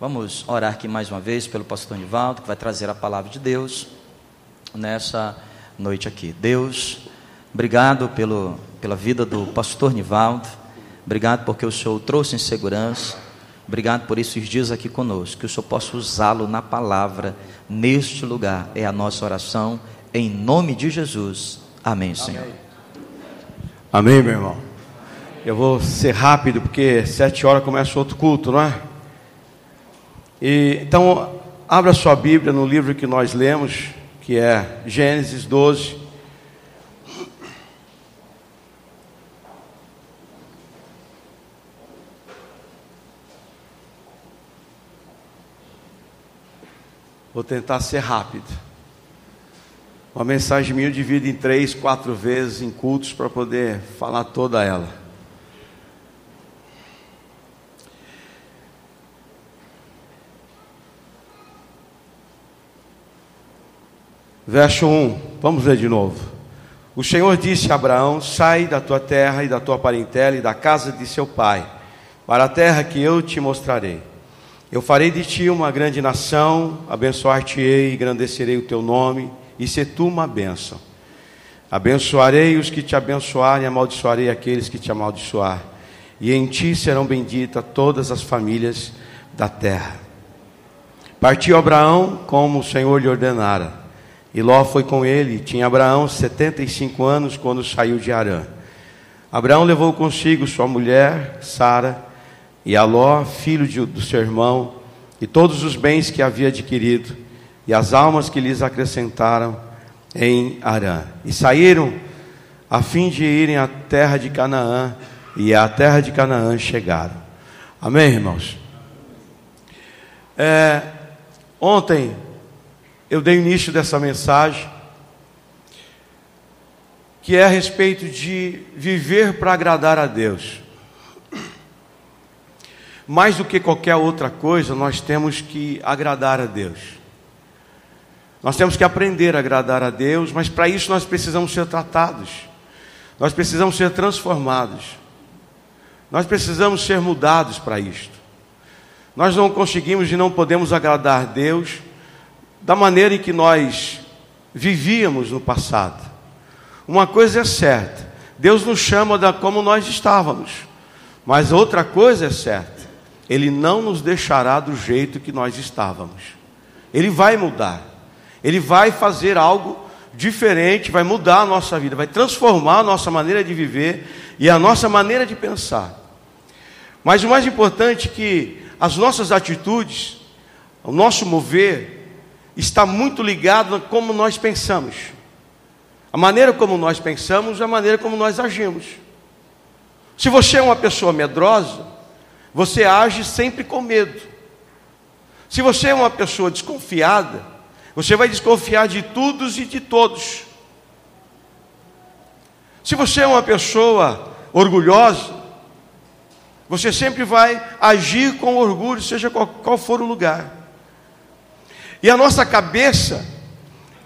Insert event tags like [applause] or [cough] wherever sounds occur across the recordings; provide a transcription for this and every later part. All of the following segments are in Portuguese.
Vamos orar aqui mais uma vez pelo pastor Nivaldo, que vai trazer a palavra de Deus nessa noite aqui. Deus, obrigado pelo, pela vida do pastor Nivaldo, obrigado porque o Senhor o trouxe em segurança, obrigado por esses dias aqui conosco, que o Senhor possa usá-lo na palavra, neste lugar. É a nossa oração, em nome de Jesus. Amém, Senhor. Amém, Amém meu irmão. Eu vou ser rápido, porque sete horas começa outro culto, não é? E, então, abra sua Bíblia no livro que nós lemos, que é Gênesis 12. Vou tentar ser rápido. Uma mensagem minha eu divido em três, quatro vezes em cultos para poder falar toda ela. Verso 1, vamos ler de novo. O Senhor disse a Abraão: Sai da tua terra e da tua parentela e da casa de seu pai, para a terra que eu te mostrarei. Eu farei de ti uma grande nação, abençoar-te-ei, engrandecerei o teu nome, e se tu uma bênção. Abençoarei os que te abençoarem, amaldiçoarei aqueles que te amaldiçoar, e em ti serão benditas todas as famílias da terra. Partiu Abraão como o Senhor lhe ordenara e Ló foi com ele. Tinha Abraão 75 anos quando saiu de Arã. Abraão levou consigo sua mulher, Sara, e a Ló, filho de, do seu irmão, e todos os bens que havia adquirido, e as almas que lhes acrescentaram em Arã. E saíram a fim de irem à terra de Canaã, e à terra de Canaã chegaram. Amém, irmãos? É, ontem eu dei início dessa mensagem, que é a respeito de viver para agradar a Deus. Mais do que qualquer outra coisa, nós temos que agradar a Deus. Nós temos que aprender a agradar a Deus, mas para isso nós precisamos ser tratados, nós precisamos ser transformados, nós precisamos ser mudados para isto. Nós não conseguimos e não podemos agradar Deus da maneira em que nós vivíamos no passado. Uma coisa é certa: Deus nos chama da como nós estávamos. Mas outra coisa é certa: Ele não nos deixará do jeito que nós estávamos. Ele vai mudar. Ele vai fazer algo diferente, vai mudar a nossa vida, vai transformar a nossa maneira de viver e a nossa maneira de pensar. Mas o mais importante é que as nossas atitudes, o nosso mover, está muito ligado a como nós pensamos. A maneira como nós pensamos é a maneira como nós agimos. Se você é uma pessoa medrosa, você age sempre com medo. Se você é uma pessoa desconfiada, você vai desconfiar de todos e de todos. Se você é uma pessoa orgulhosa, você sempre vai agir com orgulho, seja qual, qual for o lugar. E a nossa cabeça,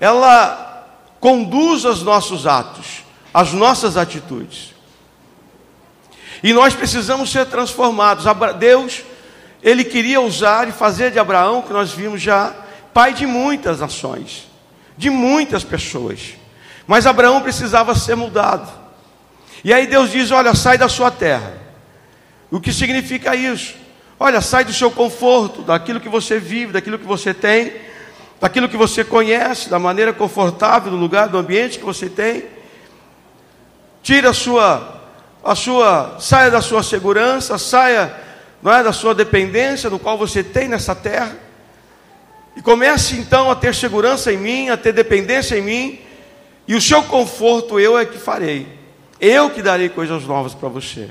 ela conduz os nossos atos, as nossas atitudes. E nós precisamos ser transformados. Deus, ele queria usar e fazer de Abraão, que nós vimos já, pai de muitas nações, de muitas pessoas. Mas Abraão precisava ser mudado. E aí Deus diz: Olha, sai da sua terra. O que significa isso? Olha, sai do seu conforto, daquilo que você vive, daquilo que você tem, daquilo que você conhece, da maneira confortável do lugar, do ambiente que você tem. Tira a sua, a sua, saia da sua segurança, saia, não é, da sua dependência, do qual você tem nessa terra. E comece então a ter segurança em mim, a ter dependência em mim, e o seu conforto eu é que farei. Eu que darei coisas novas para você.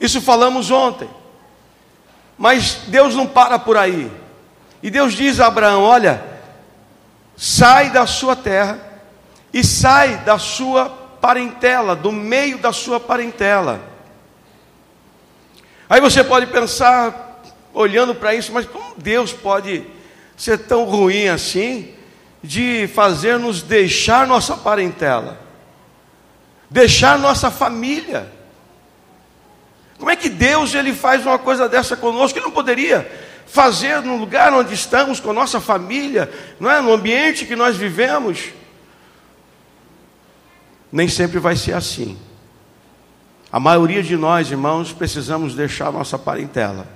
Isso falamos ontem. Mas Deus não para por aí. E Deus diz a Abraão: Olha, sai da sua terra e sai da sua parentela, do meio da sua parentela. Aí você pode pensar, olhando para isso, mas como Deus pode ser tão ruim assim, de fazer-nos deixar nossa parentela, deixar nossa família? Como é que Deus ele faz uma coisa dessa conosco? Ele não poderia fazer no lugar onde estamos, com a nossa família, não é? no ambiente que nós vivemos. Nem sempre vai ser assim. A maioria de nós, irmãos, precisamos deixar nossa parentela.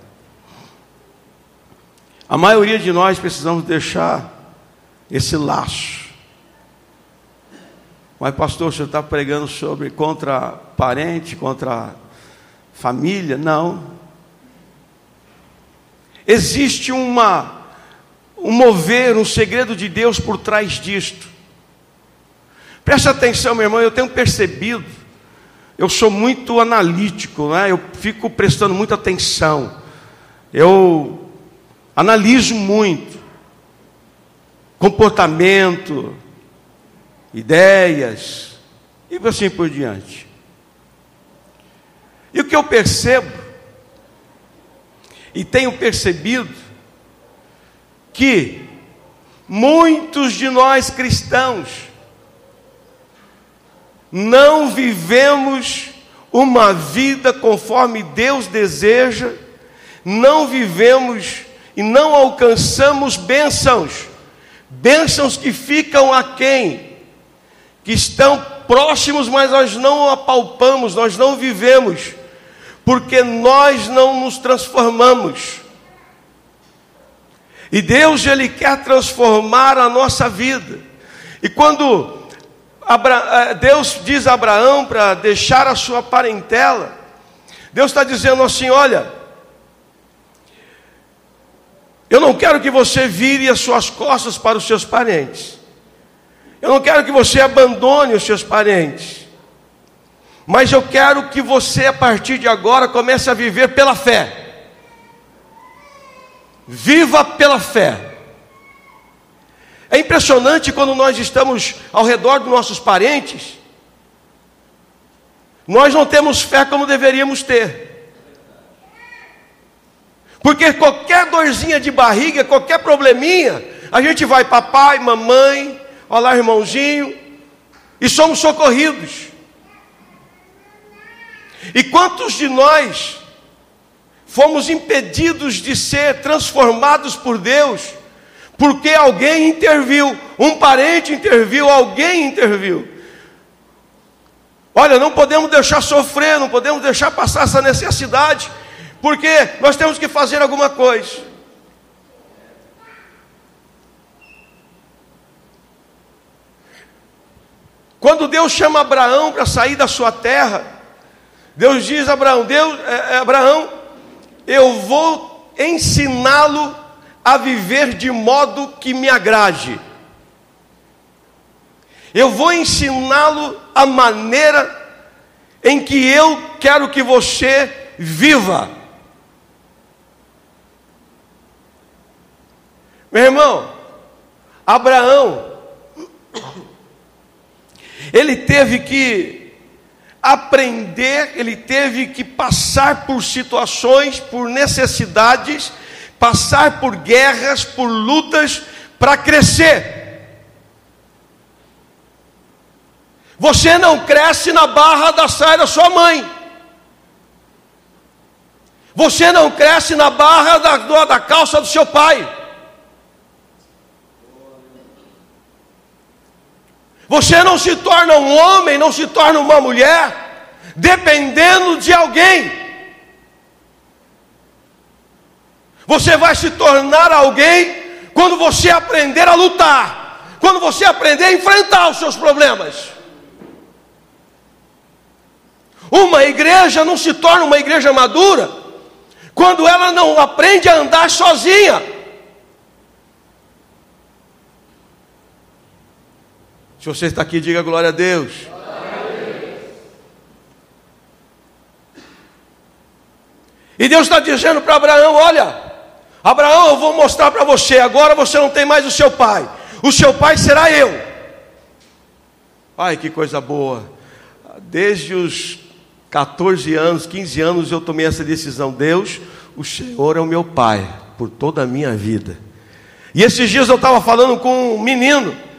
A maioria de nós precisamos deixar esse laço. Mas, pastor, o senhor está pregando sobre contra parente, contra família? Não. Existe uma, um mover, um segredo de Deus por trás disto. Preste atenção, meu irmão, eu tenho percebido, eu sou muito analítico, né? eu fico prestando muita atenção, eu analiso muito comportamento, ideias e assim por diante. E o que eu percebo, e tenho percebido, que muitos de nós cristãos não vivemos uma vida conforme Deus deseja, não vivemos e não alcançamos bênçãos, bênçãos que ficam aquém, que estão próximos, mas nós não apalpamos, nós não vivemos, porque nós não nos transformamos. E Deus, Ele quer transformar a nossa vida. E quando eh, Deus diz a Abraão para deixar a sua parentela, Deus está dizendo assim: olha, eu não quero que você vire as suas costas para os seus parentes. Eu não quero que você abandone os seus parentes. Mas eu quero que você, a partir de agora, comece a viver pela fé. Viva pela fé. É impressionante quando nós estamos ao redor dos nossos parentes, nós não temos fé como deveríamos ter. Porque qualquer dorzinha de barriga, qualquer probleminha, a gente vai papai, mamãe, olá irmãozinho, e somos socorridos. E quantos de nós fomos impedidos de ser transformados por Deus, porque alguém interviu, um parente interviu, alguém interviu. Olha, não podemos deixar sofrer, não podemos deixar passar essa necessidade porque nós temos que fazer alguma coisa. Quando Deus chama Abraão para sair da sua terra, Deus diz a Abraão: Deus, é, é, Abraão, eu vou ensiná-lo a viver de modo que me agrade. Eu vou ensiná-lo a maneira em que eu quero que você viva. Meu irmão, Abraão, ele teve que aprender, ele teve que passar por situações, por necessidades, passar por guerras, por lutas, para crescer. Você não cresce na barra da saia da sua mãe. Você não cresce na barra da, da calça do seu pai. Você não se torna um homem, não se torna uma mulher, dependendo de alguém. Você vai se tornar alguém quando você aprender a lutar, quando você aprender a enfrentar os seus problemas. Uma igreja não se torna uma igreja madura quando ela não aprende a andar sozinha. Se você está aqui, diga glória a Deus. E Deus está dizendo para Abraão: Olha, Abraão, eu vou mostrar para você. Agora você não tem mais o seu pai, o seu pai será eu. Ai, que coisa boa. Desde os 14 anos, 15 anos, eu tomei essa decisão. Deus, o Senhor é o meu pai por toda a minha vida. E esses dias eu estava falando com um menino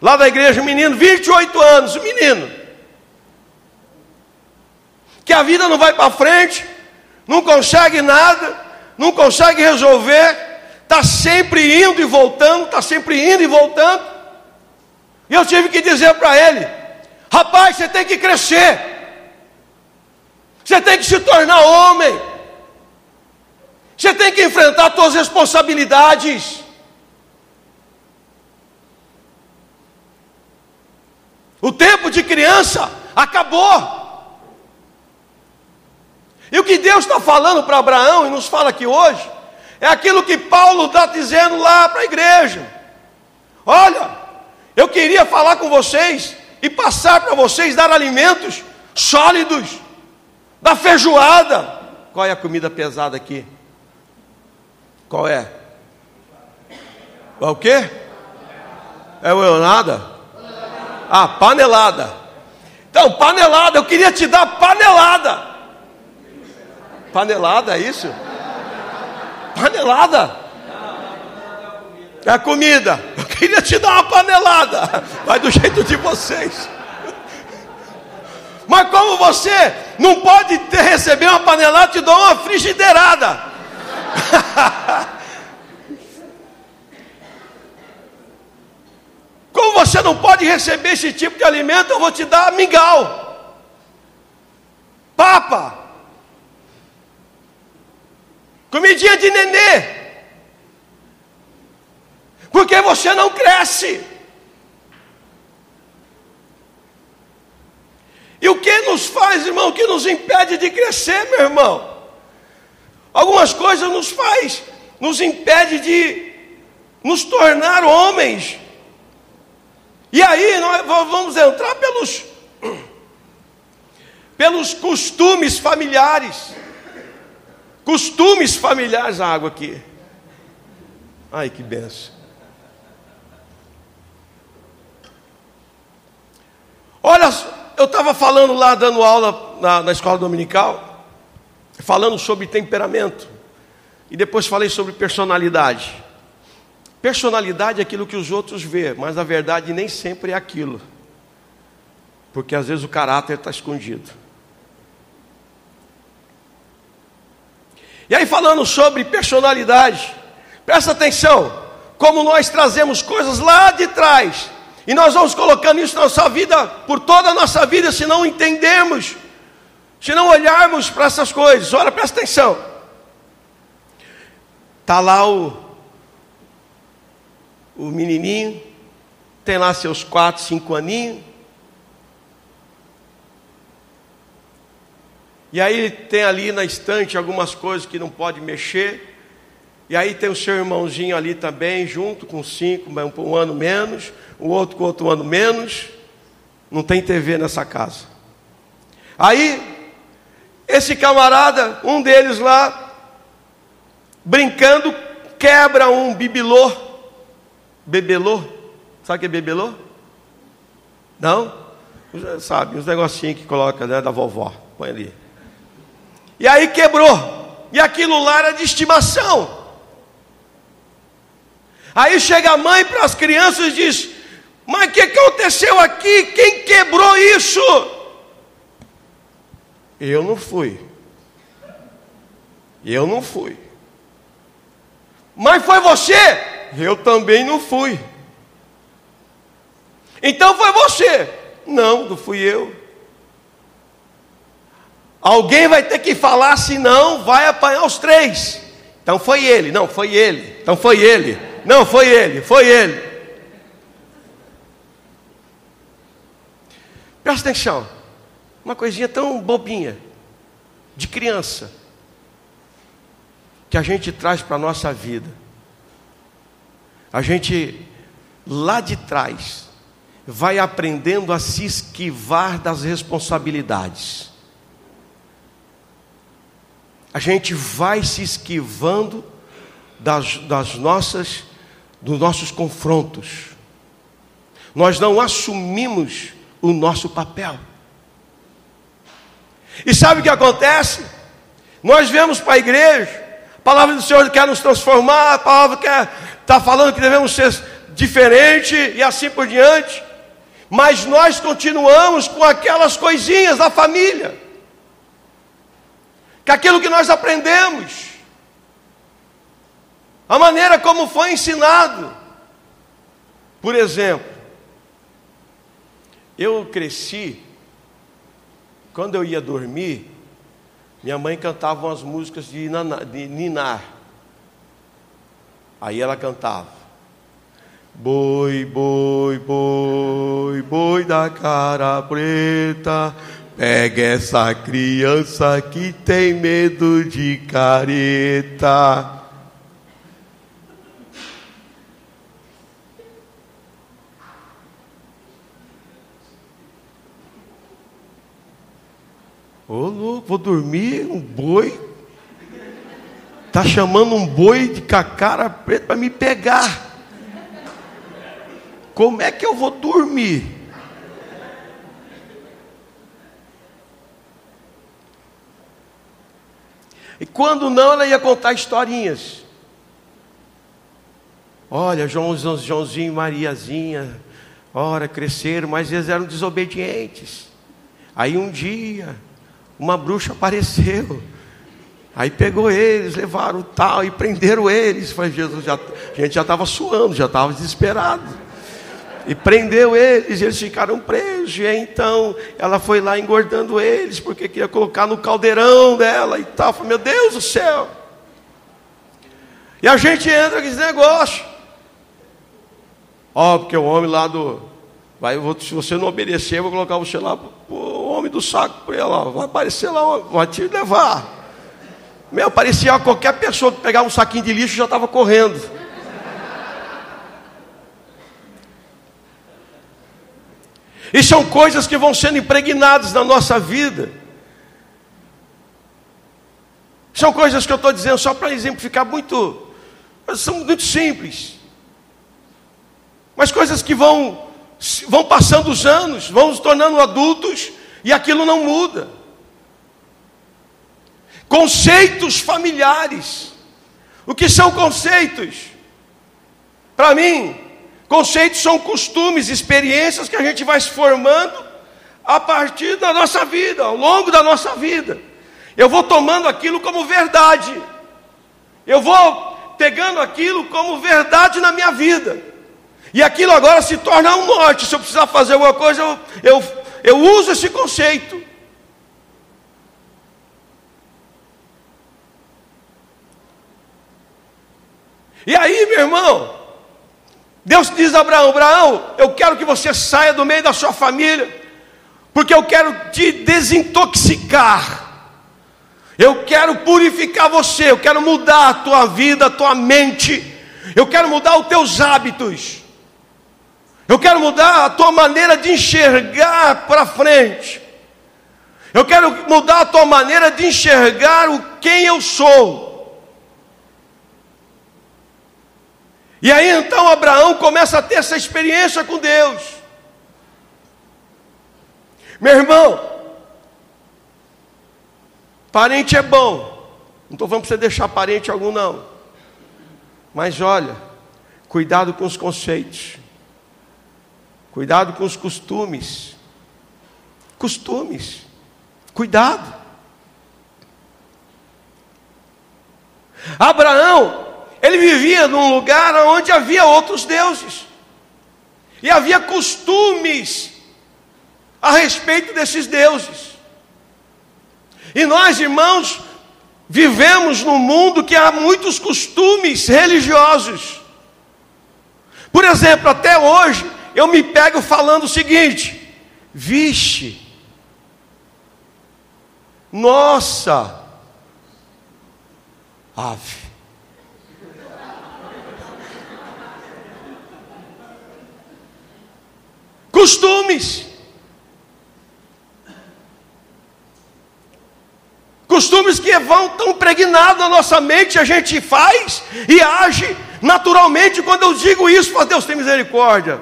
lá da igreja, um menino, 28 anos, um menino. Que a vida não vai para frente, não consegue nada, não consegue resolver, está sempre indo e voltando, está sempre indo e voltando. E eu tive que dizer para ele: rapaz, você tem que crescer, você tem que se tornar homem, você tem que enfrentar suas responsabilidades. O tempo de criança acabou. E o que Deus está falando para Abraão e nos fala aqui hoje, é aquilo que Paulo está dizendo lá para a igreja. Olha, eu queria falar com vocês e passar para vocês, dar alimentos sólidos, da feijoada. Qual é a comida pesada aqui? Qual é? É o quê? É o nada? Ah, panelada. Então, panelada, eu queria te dar panelada. Panelada, é isso? Panelada? É a comida. Eu queria te dar uma panelada. Vai do jeito de vocês. Mas como você não pode ter, receber uma panelada, te dou uma frigideirada. [laughs] Como você não pode receber esse tipo de alimento, eu vou te dar mingau. Papa. Comidinha de nenê. Porque você não cresce. E o que nos faz, irmão, que nos impede de crescer, meu irmão? Algumas coisas nos faz, nos impede de nos tornar homens. E aí nós vamos entrar pelos pelos costumes familiares. Costumes familiares, a água aqui. Ai, que benção. Olha, eu estava falando lá, dando aula na, na escola dominical, falando sobre temperamento, e depois falei sobre personalidade. Personalidade é aquilo que os outros vê, mas na verdade nem sempre é aquilo, porque às vezes o caráter está escondido. E aí, falando sobre personalidade, presta atenção, como nós trazemos coisas lá de trás, e nós vamos colocando isso na nossa vida, por toda a nossa vida, se não entendermos, se não olharmos para essas coisas. Olha, presta atenção. Está lá o, o menininho, tem lá seus quatro, cinco aninhos, E aí tem ali na estante algumas coisas que não pode mexer. E aí tem o seu irmãozinho ali também, junto com cinco, um ano menos, o outro com outro ano menos. Não tem TV nessa casa. Aí, esse camarada, um deles lá, brincando, quebra um bibelô. Bebelô? Sabe o que é bebelô? Não? Sabe, uns negocinhos que coloca né, da vovó. Põe ali. E aí quebrou. E aquilo lá era de estimação. Aí chega a mãe para as crianças e diz: Mas o que aconteceu aqui? Quem quebrou isso? Eu não fui. Eu não fui. Mas foi você? Eu também não fui. Então foi você? Não, não fui eu. Alguém vai ter que falar, senão vai apanhar os três. Então foi ele, não, foi ele. Então foi ele. Não, foi ele, foi ele. Presta atenção. Uma coisinha tão bobinha, de criança, que a gente traz para a nossa vida. A gente, lá de trás, vai aprendendo a se esquivar das responsabilidades a gente vai se esquivando das, das nossas, dos nossos confrontos. Nós não assumimos o nosso papel. E sabe o que acontece? Nós vemos para a igreja, a palavra do Senhor quer nos transformar, a palavra quer está falando que devemos ser diferente e assim por diante. Mas nós continuamos com aquelas coisinhas da família com aquilo que nós aprendemos, a maneira como foi ensinado. Por exemplo, eu cresci, quando eu ia dormir, minha mãe cantava umas músicas de, de ninar. Aí ela cantava. Boi, boi, boi, boi da cara preta, pega essa criança que tem medo de careta. Ô louco, vou dormir, um boi. Tá chamando um boi de cacara preta para me pegar. Como é que eu vou dormir? E quando não, ela ia contar historinhas. Olha, Joãozinho, Joãozinho e Mariazinha, ora, cresceram, mas eles eram desobedientes. Aí um dia, uma bruxa apareceu. Aí pegou eles, levaram tal e prenderam eles. Falei, Jesus, já, a gente já estava suando, já estava desesperado. E prendeu eles, e eles ficaram presos. E então ela foi lá engordando eles, porque queria colocar no caldeirão dela e tal. Falei, meu Deus do céu. E a gente entra com esse negócio. Ó, porque o homem lá do. Vai, se você não obedecer, eu vou colocar você lá o homem do saco para ela, vai aparecer lá, vai te levar. Meu, parecia qualquer pessoa que pegava um saquinho de lixo já estava correndo. E são coisas que vão sendo impregnadas na nossa vida. São coisas que eu estou dizendo só para exemplificar muito, são muito simples. Mas coisas que vão vão passando os anos, vão se tornando adultos e aquilo não muda. Conceitos familiares. O que são conceitos? Para mim, conceitos são costumes, experiências que a gente vai se formando a partir da nossa vida, ao longo da nossa vida. Eu vou tomando aquilo como verdade. Eu vou pegando aquilo como verdade na minha vida. E aquilo agora se torna um norte. Se eu precisar fazer alguma coisa, eu, eu, eu uso esse conceito. E aí, meu irmão, Deus diz a Abraão: Abraão, eu quero que você saia do meio da sua família, porque eu quero te desintoxicar. Eu quero purificar você, eu quero mudar a tua vida, a tua mente, eu quero mudar os teus hábitos. Eu quero mudar a tua maneira de enxergar para frente. Eu quero mudar a tua maneira de enxergar o quem eu sou. E aí então Abraão começa a ter essa experiência com Deus. Meu irmão, parente é bom. Não estou falando para você deixar parente algum, não. Mas olha, cuidado com os conceitos. Cuidado com os costumes. Costumes. Cuidado. Abraão, ele vivia num lugar onde havia outros deuses. E havia costumes a respeito desses deuses. E nós, irmãos, vivemos num mundo que há muitos costumes religiosos. Por exemplo, até hoje, eu me pego falando o seguinte: vixe, nossa, ave. Costumes. Costumes que vão tão impregnados na nossa mente, a gente faz e age naturalmente. Quando eu digo isso, fala, Deus tem misericórdia.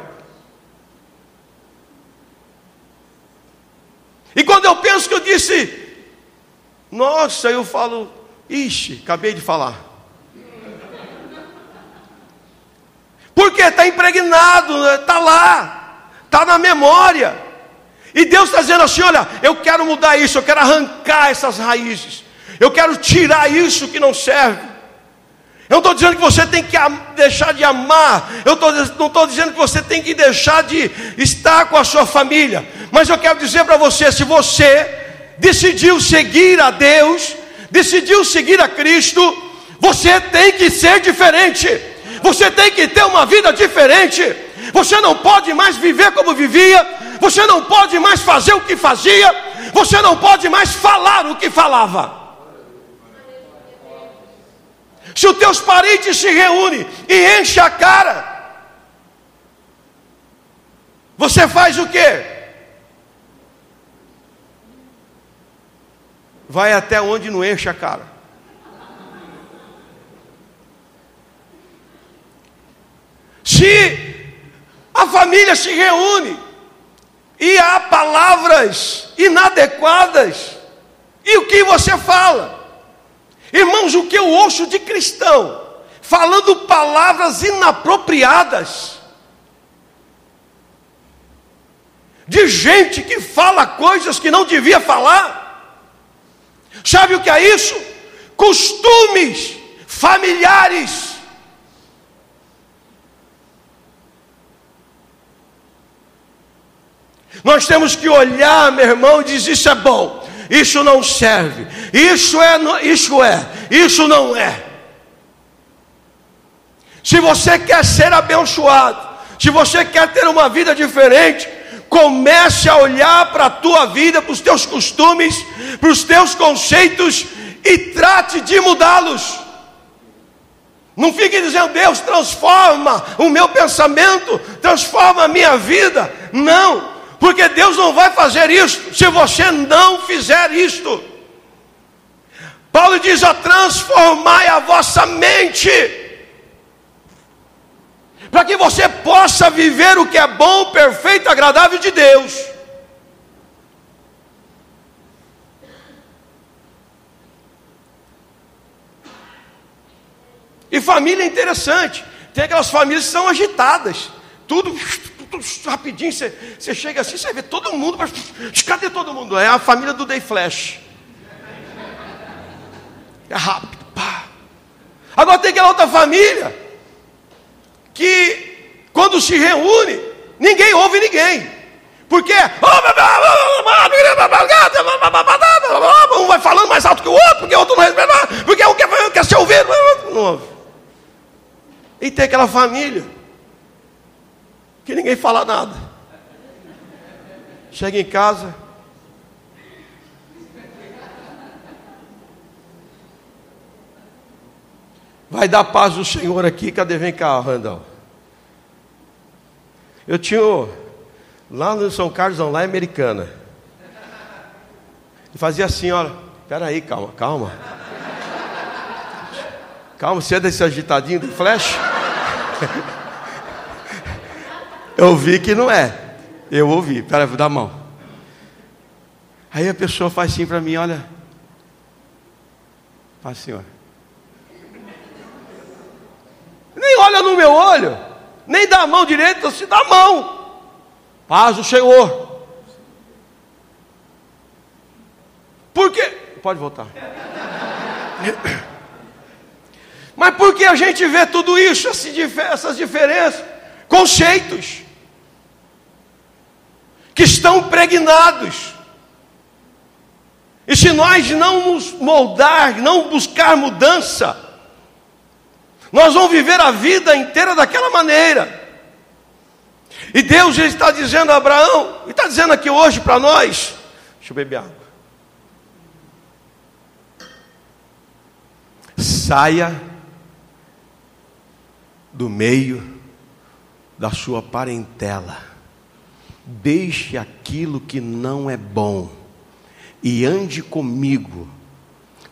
E quando eu penso que eu disse, nossa, eu falo, ixi, acabei de falar. Porque está impregnado, está lá, está na memória. E Deus está dizendo assim: olha, eu quero mudar isso, eu quero arrancar essas raízes. Eu quero tirar isso que não serve. Eu não estou dizendo que você tem que deixar de amar. Eu tô, não estou dizendo que você tem que deixar de estar com a sua família. Mas eu quero dizer para você: se você decidiu seguir a Deus, decidiu seguir a Cristo, você tem que ser diferente. Você tem que ter uma vida diferente. Você não pode mais viver como vivia. Você não pode mais fazer o que fazia. Você não pode mais falar o que falava. Se os teus parentes se reúnem e enchem a cara, você faz o quê? Vai até onde não enche a cara. Se a família se reúne e há palavras inadequadas, e o que você fala? Irmãos, o que eu ouço de cristão falando palavras inapropriadas, de gente que fala coisas que não devia falar. Sabe o que é isso? Costumes familiares. Nós temos que olhar, meu irmão, e dizer: Isso é bom, isso não serve, isso é, isso é, isso não é. Se você quer ser abençoado, se você quer ter uma vida diferente, comece a olhar para a tua vida, para os teus costumes, para os teus conceitos e trate de mudá-los. Não fique dizendo, Deus, transforma o meu pensamento, transforma a minha vida. Não, porque Deus não vai fazer isso se você não fizer isto. Paulo diz: a transformai a vossa mente, para que você possa viver o que é bom, perfeito, agradável de Deus. E família é interessante. Tem aquelas famílias que são agitadas. Tudo rapidinho, você, você chega assim, você vê todo mundo, mas cadê todo mundo? É a família do Day Flash. É rápido, pá. Agora tem aquela outra família que quando se reúne, ninguém ouve ninguém. Porque um vai falando mais alto que o outro, porque o outro não respeita, porque um quer, quer ser ouvido, não ouve. E tem aquela família que ninguém fala nada. Chega em casa. Vai dar paz do Senhor aqui. Cadê? Vem cá, Randall. Eu tinha lá no São Carlos, não, lá em Americana. E fazia assim, olha. Espera aí, calma, calma. Calma, você é desse agitadinho do flash? [laughs] Eu vi que não é. Eu ouvi. Vou dar a mão. Aí a pessoa faz assim para mim, olha. Faz assim, olha. Nem olha no meu olho. Nem dá a mão direita, se dá a mão. Paz o Senhor. Por quê? Pode voltar. Mas por que a gente vê tudo isso, essas diferenças, conceitos? Que estão impregnados. E se nós não nos moldar, não buscar mudança, nós vamos viver a vida inteira daquela maneira. E Deus está dizendo a Abraão, e está dizendo aqui hoje para nós: deixa eu beber água. Saia do meio da sua parentela Deixe aquilo que não é bom e ande comigo.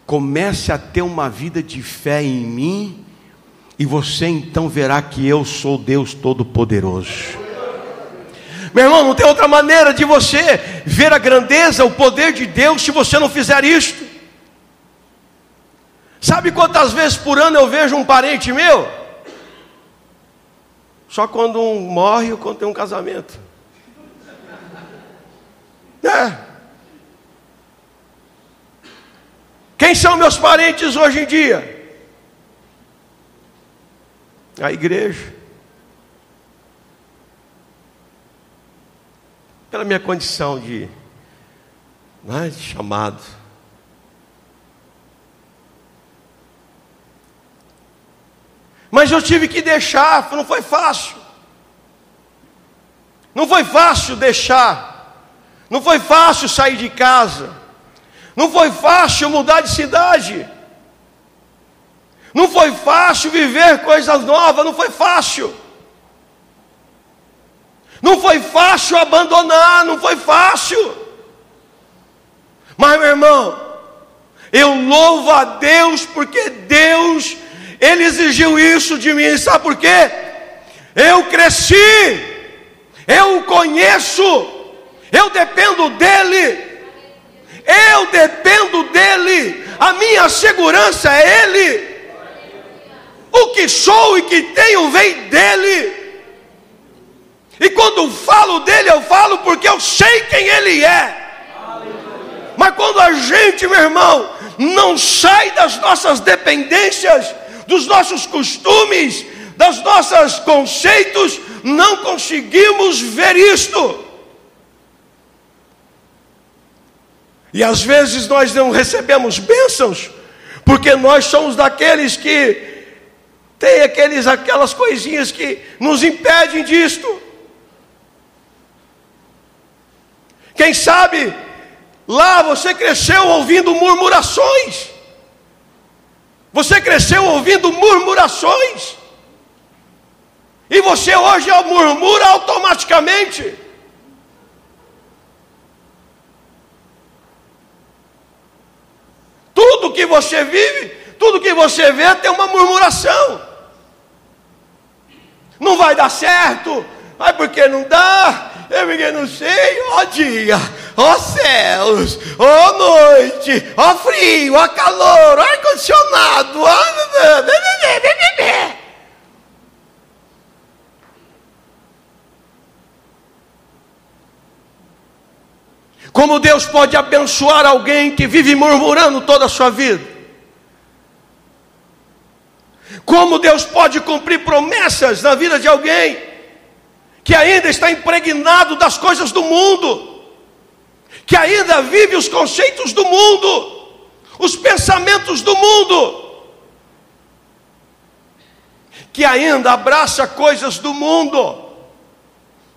Comece a ter uma vida de fé em mim, e você então verá que eu sou Deus Todo-Poderoso. Meu irmão, não tem outra maneira de você ver a grandeza, o poder de Deus, se você não fizer isto. Sabe quantas vezes por ano eu vejo um parente meu? Só quando um morre ou quando tem um casamento. É. Quem são meus parentes hoje em dia? A igreja. Pela minha condição de, é, de chamado. Mas eu tive que deixar, não foi fácil. Não foi fácil deixar. Não foi fácil sair de casa. Não foi fácil mudar de cidade. Não foi fácil viver coisas novas, não foi fácil. Não foi fácil abandonar, não foi fácil. Mas, meu irmão, eu louvo a Deus porque Deus ele exigiu isso de mim, sabe por quê? Eu cresci, eu o conheço, eu dependo dele, eu dependo dele, a minha segurança é ele. O que sou e que tenho vem dele. E quando falo dele, eu falo porque eu sei quem ele é. Mas quando a gente, meu irmão, não sai das nossas dependências, dos nossos costumes, dos nossos conceitos, não conseguimos ver isto. E às vezes nós não recebemos bênçãos, porque nós somos daqueles que tem aqueles, aquelas coisinhas que nos impedem disto. Quem sabe lá você cresceu ouvindo murmurações. Você cresceu ouvindo murmurações. E você hoje murmura automaticamente. Tudo que você vive, tudo que você vê tem uma murmuração. Não vai dar certo, ai porque não dá, eu porque não sei, ó dia, ó céus, ó noite, ó frio, ó calor, ó ar-condicionado, ó... Como Deus pode abençoar alguém que vive murmurando toda a sua vida? Como Deus pode cumprir promessas na vida de alguém que ainda está impregnado das coisas do mundo, que ainda vive os conceitos do mundo, os pensamentos do mundo, que ainda abraça coisas do mundo,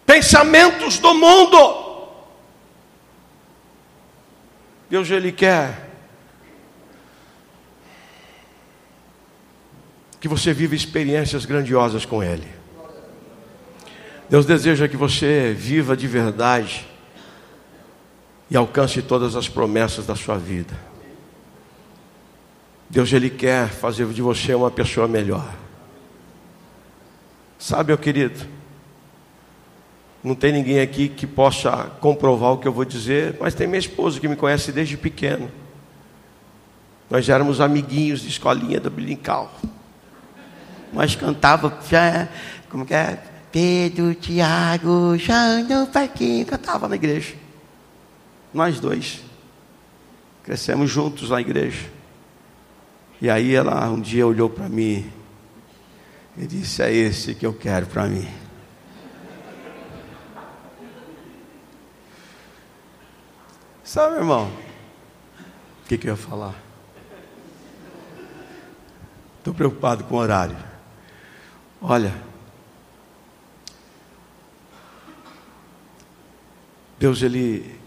pensamentos do mundo. Deus, Ele quer que você viva experiências grandiosas com Ele. Deus deseja que você viva de verdade e alcance todas as promessas da sua vida. Deus ele quer fazer de você uma pessoa melhor. Sabe, meu querido, não tem ninguém aqui que possa comprovar o que eu vou dizer, mas tem minha esposa que me conhece desde pequeno. Nós éramos amiguinhos de escolinha da Bilincal. Nós cantava, como que é? Pedro, Tiago, João no cantava na igreja. Nós dois. Crescemos juntos na igreja. E aí ela um dia olhou para mim e disse: É esse que eu quero para mim. Sabe, irmão? O que, que eu ia falar? Estou preocupado com o horário. Olha, Deus, Ele,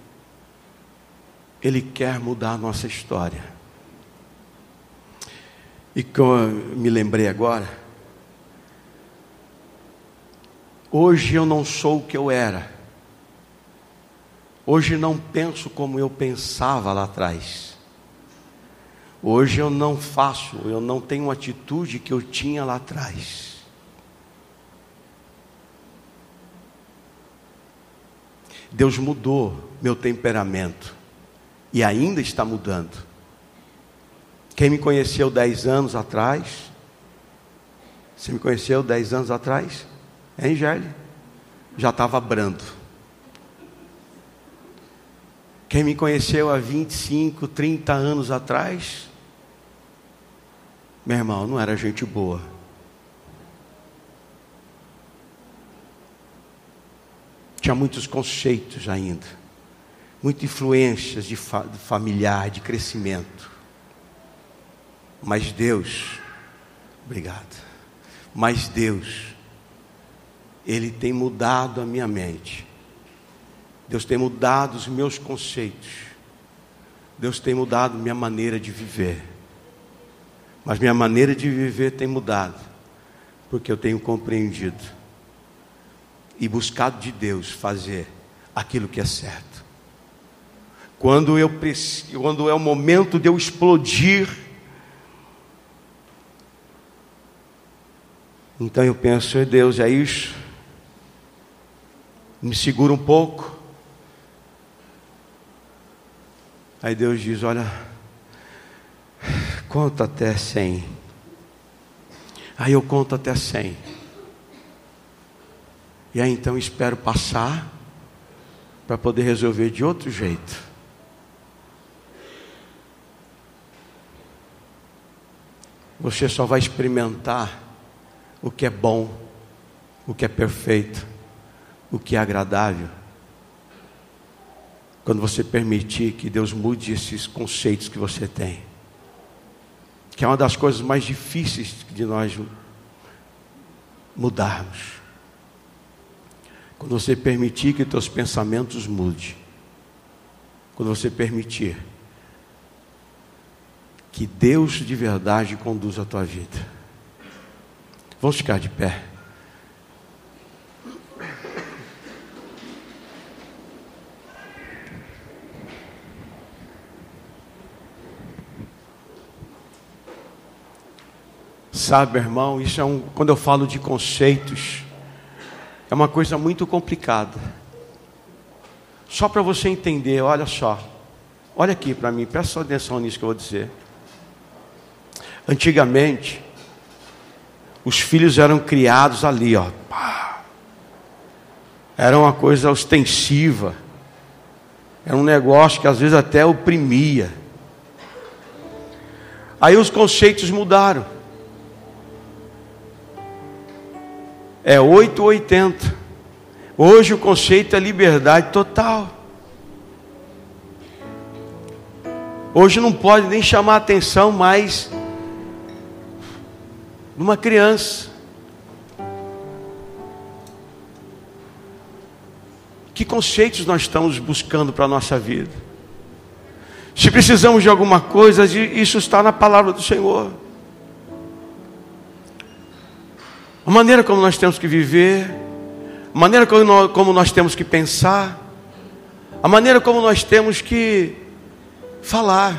Ele quer mudar a nossa história. E como eu me lembrei agora, hoje eu não sou o que eu era. Hoje não penso como eu pensava lá atrás. Hoje eu não faço, eu não tenho a atitude que eu tinha lá atrás. Deus mudou meu temperamento e ainda está mudando. Quem me conheceu dez anos atrás, você me conheceu dez anos atrás? Hein? Já estava brando. Quem me conheceu há 25, 30 anos atrás, Meu irmão, não era gente boa. Tinha muitos conceitos ainda, muitas influências de, fa familiar, de crescimento. Mas Deus, obrigado. Mas Deus, Ele tem mudado a minha mente. Deus tem mudado os meus conceitos. Deus tem mudado minha maneira de viver. Mas minha maneira de viver tem mudado, porque eu tenho compreendido e buscado de Deus fazer aquilo que é certo. Quando eu quando é o momento de eu explodir, então eu penso, é Deus, é isso. Me segura um pouco. Aí Deus diz: Olha, conta até cem. Aí eu conto até cem. E aí então espero passar para poder resolver de outro jeito. Você só vai experimentar o que é bom, o que é perfeito, o que é agradável. Quando você permitir que Deus mude esses conceitos que você tem, que é uma das coisas mais difíceis de nós mudarmos. Quando você permitir que teus pensamentos mudem. Quando você permitir que Deus de verdade conduza a tua vida. Vamos ficar de pé. Sabe, irmão, isso é um, quando eu falo de conceitos, é uma coisa muito complicada. Só para você entender, olha só. Olha aqui para mim, presta atenção nisso que eu vou dizer. Antigamente, os filhos eram criados ali, ó. Era uma coisa ostensiva. Era um negócio que às vezes até oprimia. Aí os conceitos mudaram. É 8 ou 80. Hoje o conceito é liberdade total. Hoje não pode nem chamar atenção mais numa criança. Que conceitos nós estamos buscando para a nossa vida? Se precisamos de alguma coisa, isso está na palavra do Senhor. A maneira como nós temos que viver, a maneira como nós temos que pensar, a maneira como nós temos que falar.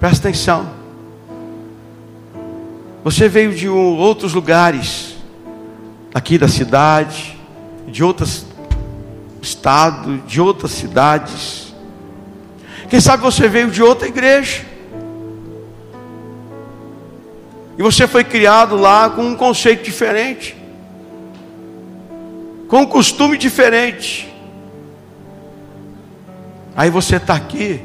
Presta atenção. Você veio de outros lugares, aqui da cidade, de outros estados, de outras cidades. Quem sabe você veio de outra igreja. E você foi criado lá com um conceito diferente, com um costume diferente. Aí você está aqui,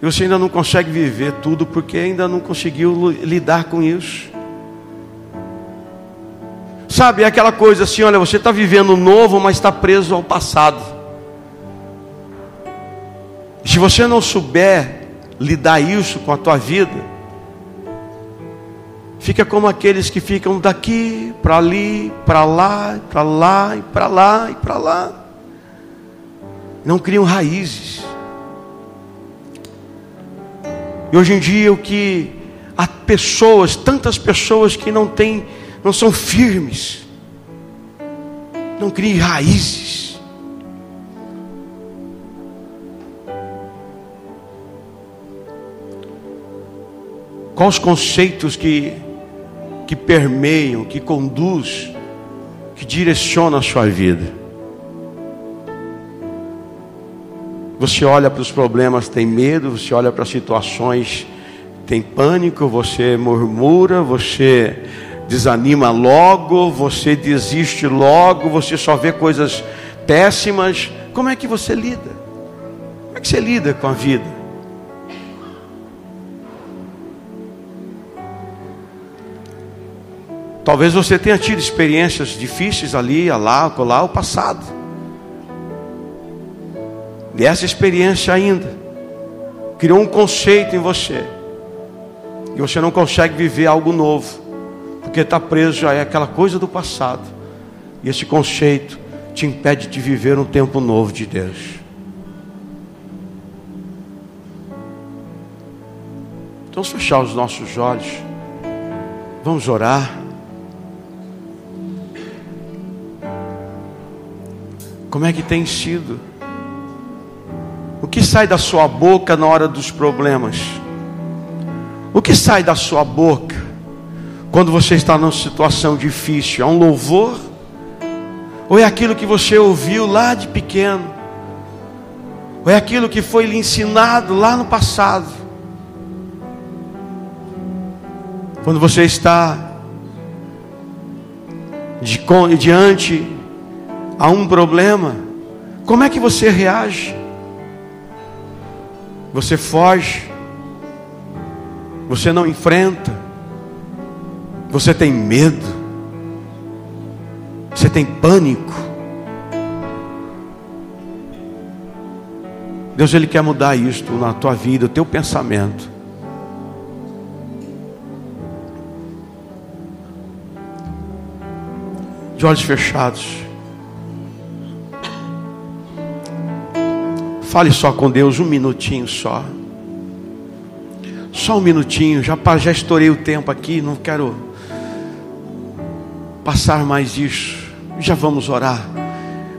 e você ainda não consegue viver tudo porque ainda não conseguiu lidar com isso. Sabe, é aquela coisa assim: olha, você está vivendo novo, mas está preso ao passado. Se você não souber lidar isso com a tua vida, fica como aqueles que ficam daqui para ali, para lá, para lá e para lá e para lá. Não criam raízes. E hoje em dia o que há pessoas, tantas pessoas que não têm, não são firmes, não criam raízes. Quais os conceitos que que permeiam, que conduz, que direciona a sua vida. Você olha para os problemas, tem medo, você olha para as situações, tem pânico, você murmura, você desanima logo, você desiste logo, você só vê coisas péssimas. Como é que você lida? Como é que você lida com a vida? Talvez você tenha tido experiências difíceis ali, lá, lá, o passado. E essa experiência ainda criou um conceito em você. E você não consegue viver algo novo, porque está preso é aquela coisa do passado. E esse conceito te impede de viver um tempo novo de Deus. Então, vamos fechar os nossos olhos, vamos orar. Como é que tem sido? O que sai da sua boca na hora dos problemas? O que sai da sua boca quando você está numa situação difícil? É um louvor? Ou é aquilo que você ouviu lá de pequeno? Ou é aquilo que foi lhe ensinado lá no passado? Quando você está de, diante a um problema, como é que você reage? Você foge? Você não enfrenta? Você tem medo? Você tem pânico? Deus ele quer mudar isto na tua vida, o teu pensamento. de olhos fechados. Fale só com Deus um minutinho só. Só um minutinho, já, já estourei o tempo aqui, não quero passar mais isso. Já vamos orar.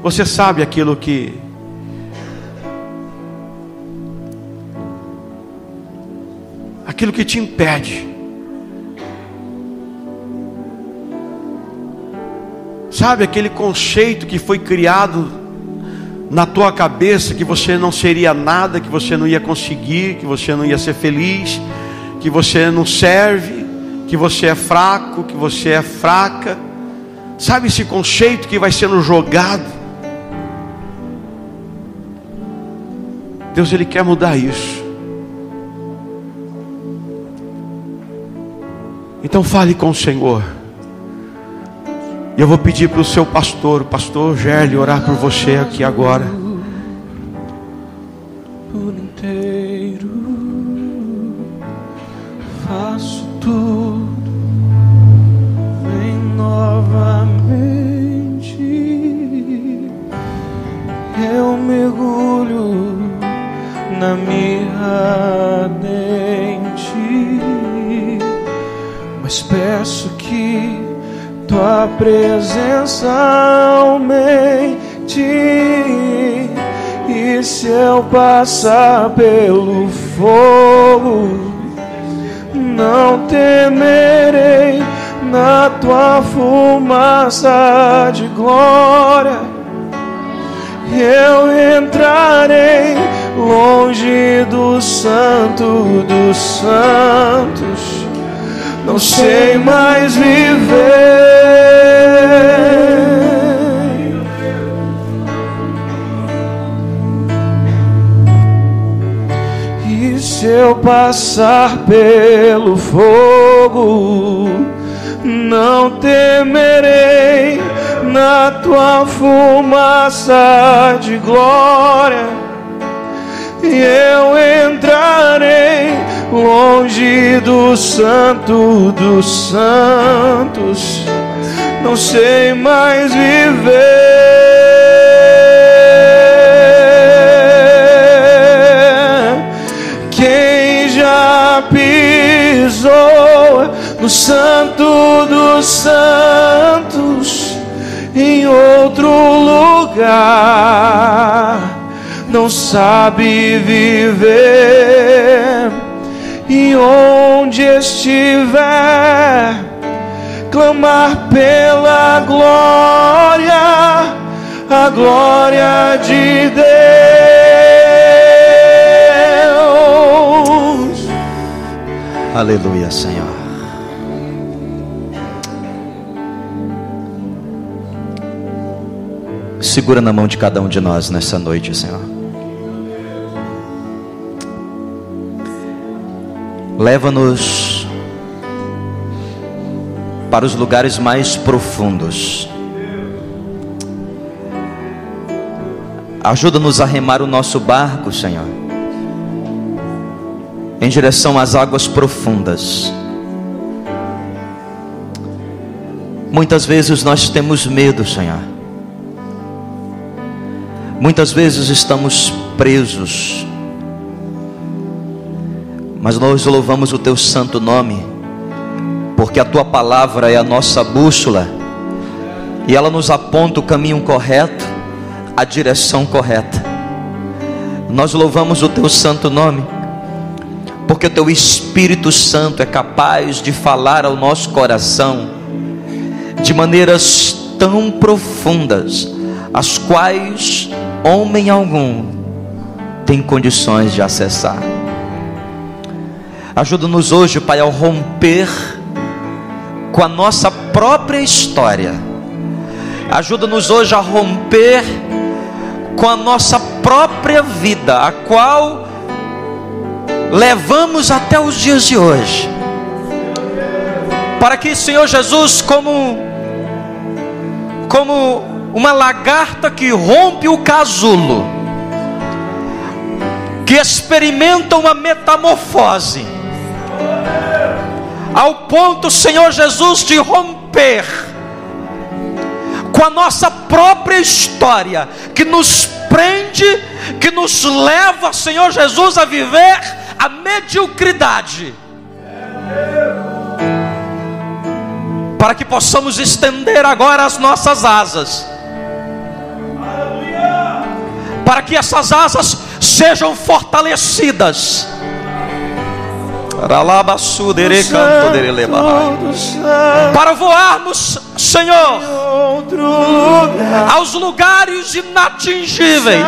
Você sabe aquilo que aquilo que te impede Sabe aquele conceito que foi criado na tua cabeça que você não seria nada, que você não ia conseguir, que você não ia ser feliz, que você não serve, que você é fraco, que você é fraca. Sabe esse conceito que vai sendo jogado? Deus ele quer mudar isso. Então fale com o Senhor. E eu vou pedir para o seu pastor, o pastor Gerli, orar por você aqui agora. Presença aumente. E se eu passar pelo fogo, não temerei na tua fumaça de glória. Eu entrarei longe do santo dos santos não sei mais viver. E se eu passar pelo fogo, não temerei na tua fumaça de glória. E eu entrarei longe do santo dos santos, não sei mais viver. Quem já pisou no santo dos santos em outro lugar? Não sabe viver e onde estiver, clamar pela glória, a glória de Deus. Aleluia, Senhor. Segura na mão de cada um de nós nessa noite, Senhor. Leva-nos para os lugares mais profundos. Ajuda-nos a remar o nosso barco, Senhor, em direção às águas profundas. Muitas vezes nós temos medo, Senhor. Muitas vezes estamos presos. Mas nós louvamos o teu santo nome, porque a tua palavra é a nossa bússola e ela nos aponta o caminho correto, a direção correta. Nós louvamos o teu santo nome, porque o teu Espírito Santo é capaz de falar ao nosso coração de maneiras tão profundas, as quais homem algum tem condições de acessar. Ajuda-nos hoje, Pai, ao romper com a nossa própria história. Ajuda-nos hoje a romper com a nossa própria vida, a qual levamos até os dias de hoje. Para que, Senhor Jesus, como como uma lagarta que rompe o casulo, que experimenta uma metamorfose, ao ponto, Senhor Jesus, de romper com a nossa própria história, que nos prende, que nos leva, Senhor Jesus, a viver a mediocridade para que possamos estender agora as nossas asas, para que essas asas sejam fortalecidas. Para voarmos, Senhor, aos lugares inatingíveis.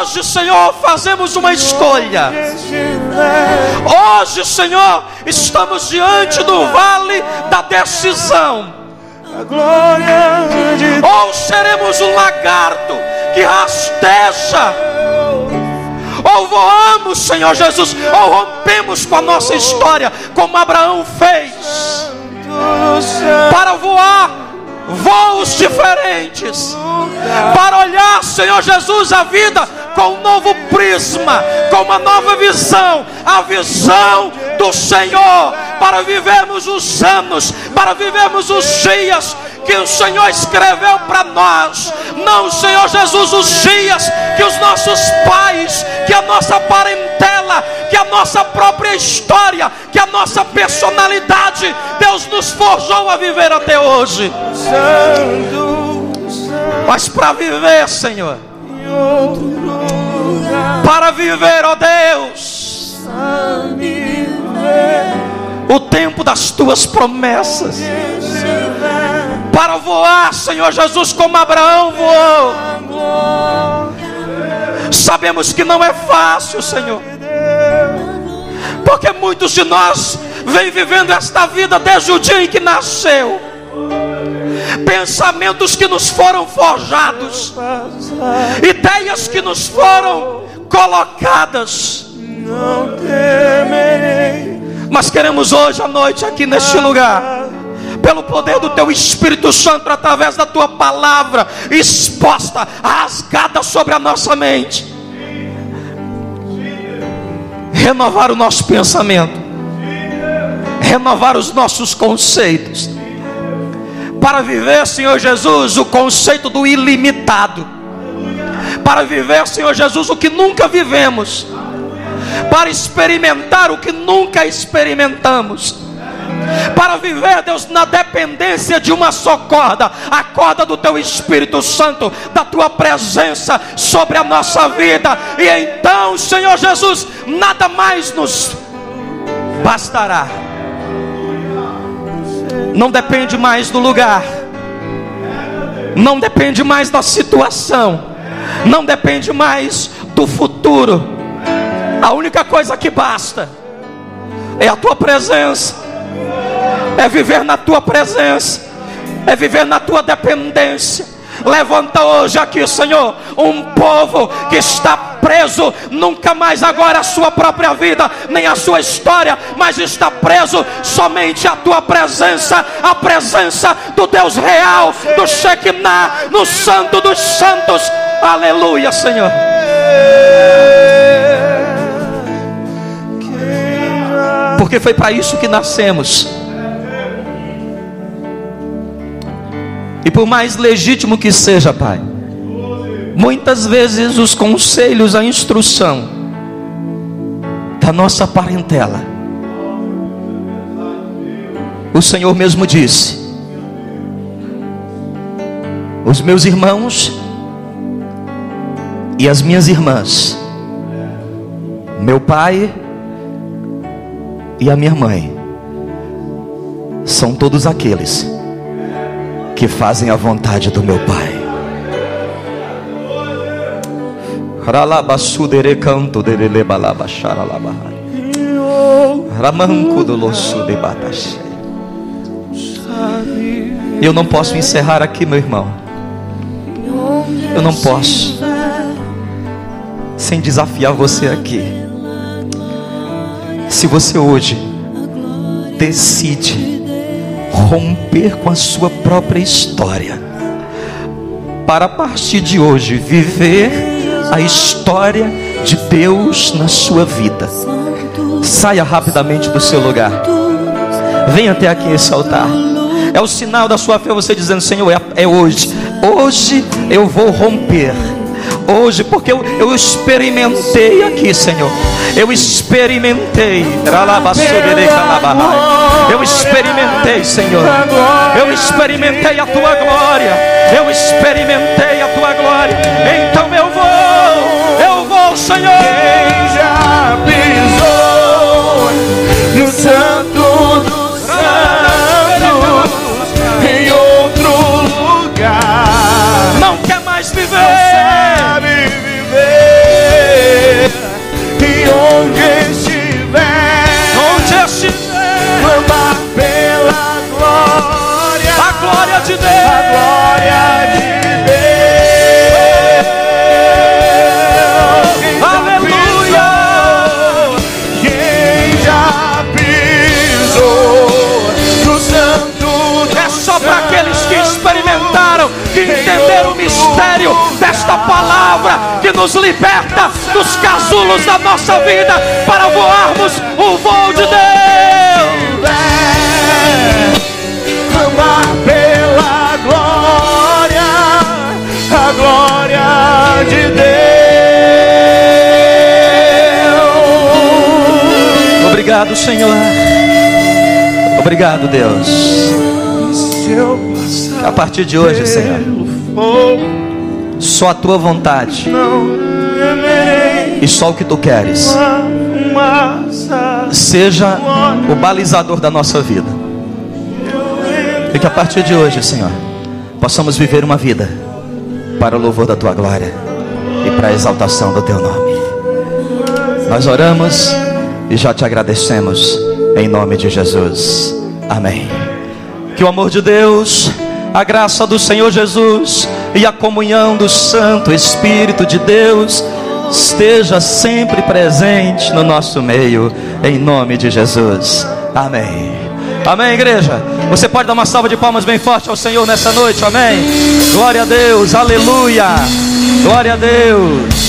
Hoje, Senhor, fazemos uma escolha. Hoje, Senhor, estamos diante do vale da decisão. Ou seremos um lagarto que rasteja, ou voamos, Senhor Jesus, ou rompemos com a nossa história, como Abraão fez, para voar voos diferentes, para olhar, Senhor Jesus, a vida com um novo prisma, com uma nova visão, a visão do Senhor, para vivermos os anos, para vivermos os dias que o Senhor escreveu para nós, não, Senhor Jesus, os dias que os nossos pais, que a nossa parentela, que a nossa própria história, que a nossa personalidade, Deus nos forjou a viver até hoje. Mas para viver, Senhor, para viver, ó Deus, o tempo das tuas promessas, para voar, Senhor Jesus, como Abraão voou. Sabemos que não é fácil, Senhor, porque muitos de nós vêm vivendo esta vida desde o dia em que nasceu pensamentos que nos foram forjados, ideias que nos foram colocadas. Não temerei. Mas queremos hoje à noite aqui neste lugar pelo poder do teu Espírito Santo, através da tua palavra exposta, rasgada sobre a nossa mente, renovar o nosso pensamento, renovar os nossos conceitos, para viver, Senhor Jesus, o conceito do ilimitado, para viver, Senhor Jesus, o que nunca vivemos, para experimentar o que nunca experimentamos para viver, Deus, na dependência de uma só corda, a corda do Teu Espírito Santo, da Tua presença sobre a nossa vida, e então, Senhor Jesus, nada mais nos bastará. Não depende mais do lugar, não depende mais da situação, não depende mais do futuro. A única coisa que basta é a tua presença é viver na tua presença, é viver na tua dependência. Levanta hoje aqui, Senhor, um povo que está preso, nunca mais agora a sua própria vida, nem a sua história, mas está preso somente a tua presença, a presença do Deus real, do Shekinah, no Santo dos Santos. Aleluia, Senhor. Porque foi para isso que nascemos. E por mais legítimo que seja, Pai, muitas vezes os conselhos, a instrução da nossa parentela, o Senhor mesmo disse: os meus irmãos e as minhas irmãs, meu pai e a minha mãe, são todos aqueles que fazem a vontade do meu pai. Eu não posso encerrar aqui, meu irmão. Eu não posso sem desafiar você aqui. Se você hoje decide romper com a sua própria história, para a partir de hoje viver a história de Deus na sua vida, saia rapidamente do seu lugar, venha até aqui esse altar. É o sinal da sua fé você dizendo: Senhor, é, é hoje, hoje eu vou romper hoje, porque eu, eu experimentei aqui, Senhor. Eu experimentei. Eu experimentei, Senhor. Eu experimentei a tua glória. Eu experimentei a tua glória. Então eu vou, eu vou, Senhor. Quem já pisou no santo de Deus. A glória de Deus. Aleluia. Quem já pisou no santo É só para aqueles que experimentaram, que entenderam o mistério desta palavra que nos liberta dos casulos da nossa vida para voarmos o voo de Deus. Glória de Deus. Obrigado, Senhor. Obrigado, Deus. A partir de hoje, Senhor, só a tua vontade e só o que tu queres seja o balizador da nossa vida. E que a partir de hoje, Senhor, possamos viver uma vida para o louvor da tua glória e para a exaltação do teu nome. Nós oramos e já te agradecemos em nome de Jesus. Amém. Que o amor de Deus, a graça do Senhor Jesus e a comunhão do Santo Espírito de Deus esteja sempre presente no nosso meio, em nome de Jesus. Amém. Amém, igreja. Você pode dar uma salva de palmas bem forte ao Senhor nessa noite. Amém. Glória a Deus. Aleluia. Glória a Deus.